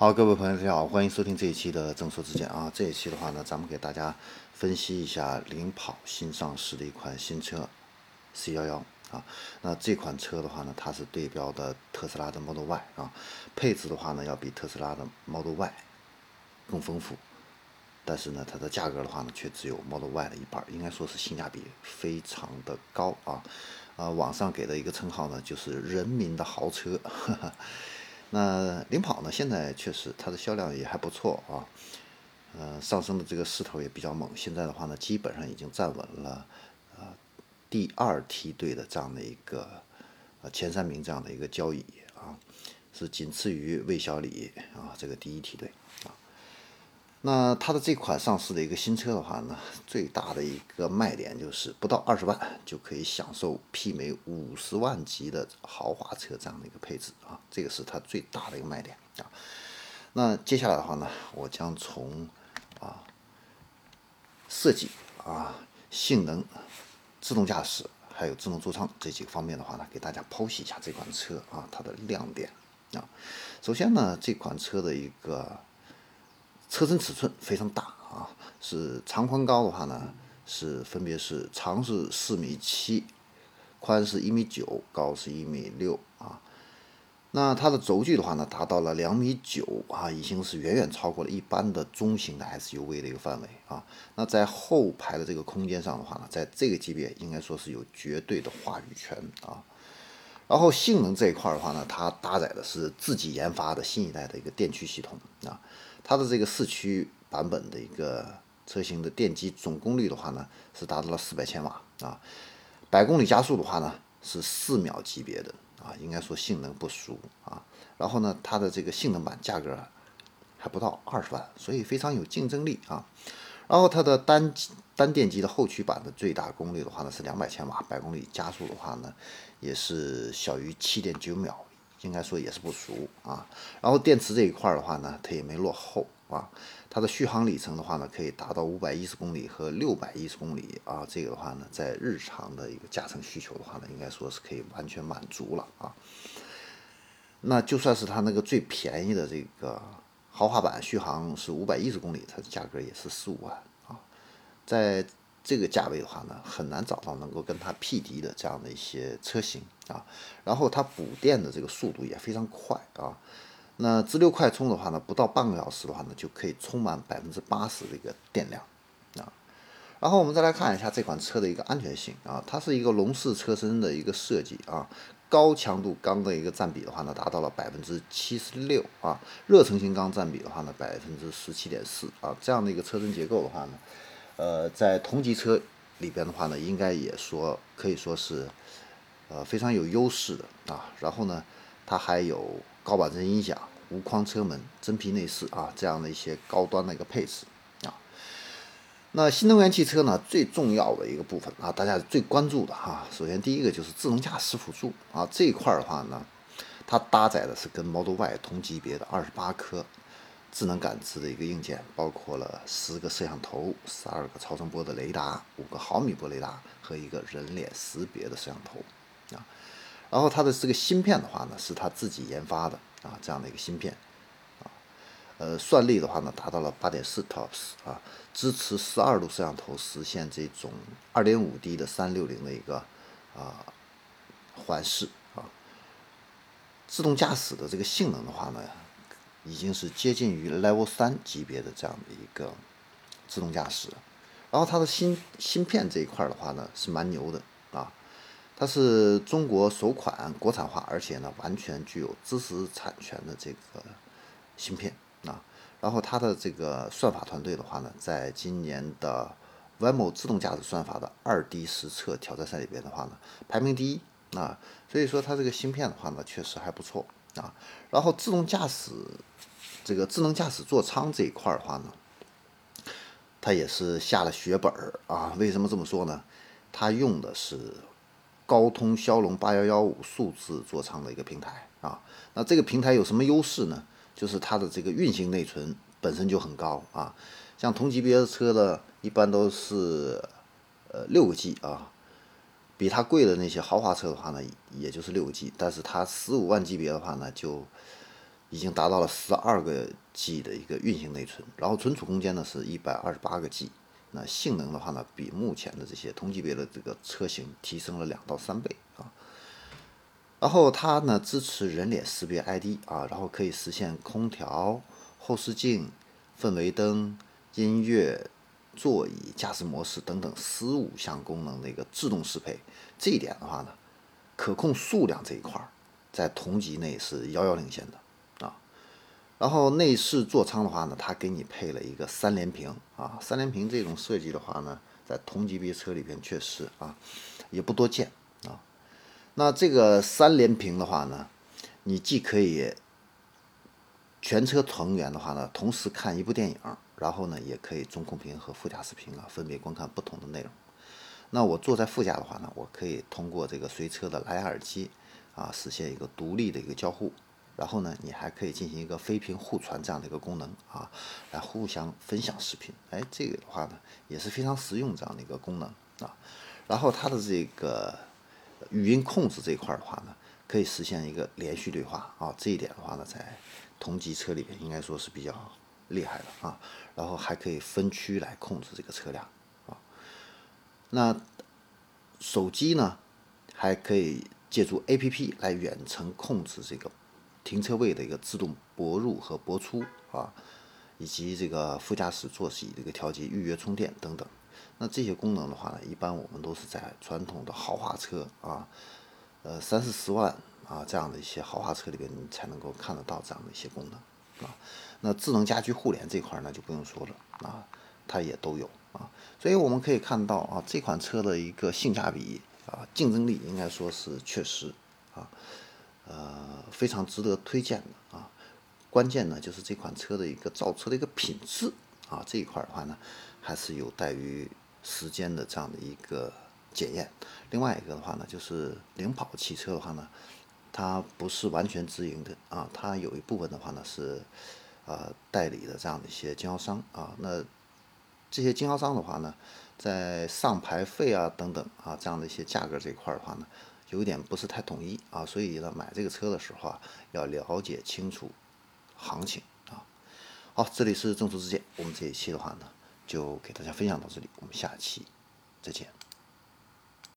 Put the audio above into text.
好，各位朋友，大家好，欢迎收听这一期的正说之见啊。这一期的话呢，咱们给大家分析一下领跑新上市的一款新车 C 幺幺啊。那这款车的话呢，它是对标的特斯拉的 Model Y 啊，配置的话呢，要比特斯拉的 Model Y 更丰富，但是呢，它的价格的话呢，却只有 Model Y 的一半，应该说是性价比非常的高啊。啊，网上给的一个称号呢，就是人民的豪车。那领跑呢？现在确实它的销量也还不错啊，呃，上升的这个势头也比较猛。现在的话呢，基本上已经站稳了呃第二梯队的这样的一个呃前三名这样的一个交椅啊，是仅次于魏小李啊这个第一梯队啊。那它的这款上市的一个新车的话呢，最大的一个卖点就是不到二十万就可以享受媲美五十万级的豪华车这样的一个配置啊，这个是它最大的一个卖点啊。那接下来的话呢，我将从啊设计啊、性能、自动驾驶还有智能座舱这几个方面的话呢，给大家剖析一下这款车啊它的亮点啊。首先呢，这款车的一个车身尺寸非常大啊，是长宽高的话呢，是分别是长是四米七，宽是一米九，高是一米六啊。那它的轴距的话呢，达到了两米九啊，已经是远远超过了一般的中型的 SUV 的一个范围啊。那在后排的这个空间上的话呢，在这个级别应该说是有绝对的话语权啊。然后性能这一块的话呢，它搭载的是自己研发的新一代的一个电驱系统啊。它的这个四驱版本的一个车型的电机总功率的话呢，是达到了四百千瓦啊，百公里加速的话呢是四秒级别的啊，应该说性能不俗啊。然后呢，它的这个性能版价格还不到二十万，所以非常有竞争力啊。然后它的单单电机的后驱版的最大功率的话呢是两百千瓦，百公里加速的话呢也是小于七点九秒。应该说也是不俗啊，然后电池这一块的话呢，它也没落后啊，它的续航里程的话呢，可以达到五百一十公里和六百一十公里啊，这个的话呢，在日常的一个驾乘需求的话呢，应该说是可以完全满足了啊。那就算是它那个最便宜的这个豪华版，续航是五百一十公里，它的价格也是十五万啊，在。这个价位的话呢，很难找到能够跟它匹敌的这样的一些车型啊。然后它补电的这个速度也非常快啊。那直流快充的话呢，不到半个小时的话呢，就可以充满百分之八十的一个电量啊。然后我们再来看一下这款车的一个安全性啊，它是一个笼式车身的一个设计啊，高强度钢的一个占比的话呢，达到了百分之七十六啊，热成型钢占比的话呢，百分之十七点四啊，这样的一个车身结构的话呢。呃，在同级车里边的话呢，应该也说可以说是，呃，非常有优势的啊。然后呢，它还有高保真音响、无框车门、真皮内饰啊，这样的一些高端的一个配置啊。那新能源汽车呢，最重要的一个部分啊，大家最关注的哈，首先第一个就是智能驾驶辅助啊，这一块的话呢，它搭载的是跟 Model Y 同级别的二十八颗。智能感知的一个硬件，包括了十个摄像头、十二个超声波的雷达、五个毫米波雷达和一个人脸识别的摄像头啊。然后它的这个芯片的话呢，是它自己研发的啊，这样的一个芯片啊。呃，算力的话呢，达到了八点四 TOPS 啊，支持十二度摄像头，实现这种二点五 D 的三六零的一个啊环视啊。自动驾驶的这个性能的话呢。已经是接近于 Level 三级别的这样的一个自动驾驶，然后它的芯芯片这一块的话呢是蛮牛的啊，它是中国首款国产化，而且呢完全具有知识产权的这个芯片啊，然后它的这个算法团队的话呢，在今年的 Waymo 自动驾驶算法的二 D 实测挑战赛里边的话呢，排名第一啊，所以说它这个芯片的话呢确实还不错。啊，然后自动驾驶这个智能驾驶座舱这一块的话呢，它也是下了血本儿啊。为什么这么说呢？它用的是高通骁龙八幺幺五数字座舱的一个平台啊。那这个平台有什么优势呢？就是它的这个运行内存本身就很高啊。像同级别的车的，一般都是呃六个 G 啊。比它贵的那些豪华车的话呢，也就是六个 G，但是它十五万级别的话呢，就已经达到了十二个 G 的一个运行内存，然后存储空间呢是一百二十八个 G。那性能的话呢，比目前的这些同级别的这个车型提升了两到三倍啊。然后它呢支持人脸识别 ID 啊，然后可以实现空调、后视镜、氛围灯、音乐、座椅、驾驶模式等等十五项功能的一个自动适配。这一点的话呢，可控数量这一块儿，在同级内是遥遥领先的啊。然后内饰座舱的话呢，它给你配了一个三连屏啊，三连屏这种设计的话呢，在同级别车里边确实啊也不多见啊。那这个三连屏的话呢，你既可以全车成员的话呢，同时看一部电影，然后呢，也可以中控屏和副驾驶屏啊分别观看不同的内容。那我坐在副驾的话呢，我可以通过这个随车的蓝牙耳机啊，实现一个独立的一个交互。然后呢，你还可以进行一个飞屏互传这样的一个功能啊，来互相分享视频。哎，这个的话呢，也是非常实用这样的一个功能啊。然后它的这个语音控制这一块的话呢，可以实现一个连续对话啊。这一点的话呢，在同级车里边应该说是比较厉害的啊。然后还可以分区来控制这个车辆啊。那手机呢，还可以借助 APP 来远程控制这个。停车位的一个自动泊入和泊出啊，以及这个副驾驶座椅的一个调节、预约充电等等。那这些功能的话呢，一般我们都是在传统的豪华车啊，呃三四十万啊这样的一些豪华车里边你才能够看得到这样的一些功能啊。那智能家居互联这块呢就不用说了啊，它也都有啊。所以我们可以看到啊，这款车的一个性价比啊，竞争力应该说是确实啊。呃，非常值得推荐的啊。关键呢，就是这款车的一个造车的一个品质啊，这一块的话呢，还是有待于时间的这样的一个检验。另外一个的话呢，就是领跑汽车的话呢，它不是完全直营的啊，它有一部分的话呢是呃代理的这样的一些经销商啊。那这些经销商的话呢，在上牌费啊等等啊这样的一些价格这一块的话呢。有一点不是太统一啊，所以呢，买这个车的时候啊，要了解清楚行情啊。好，这里是正说之见，我们这一期的话呢，就给大家分享到这里，我们下期再见。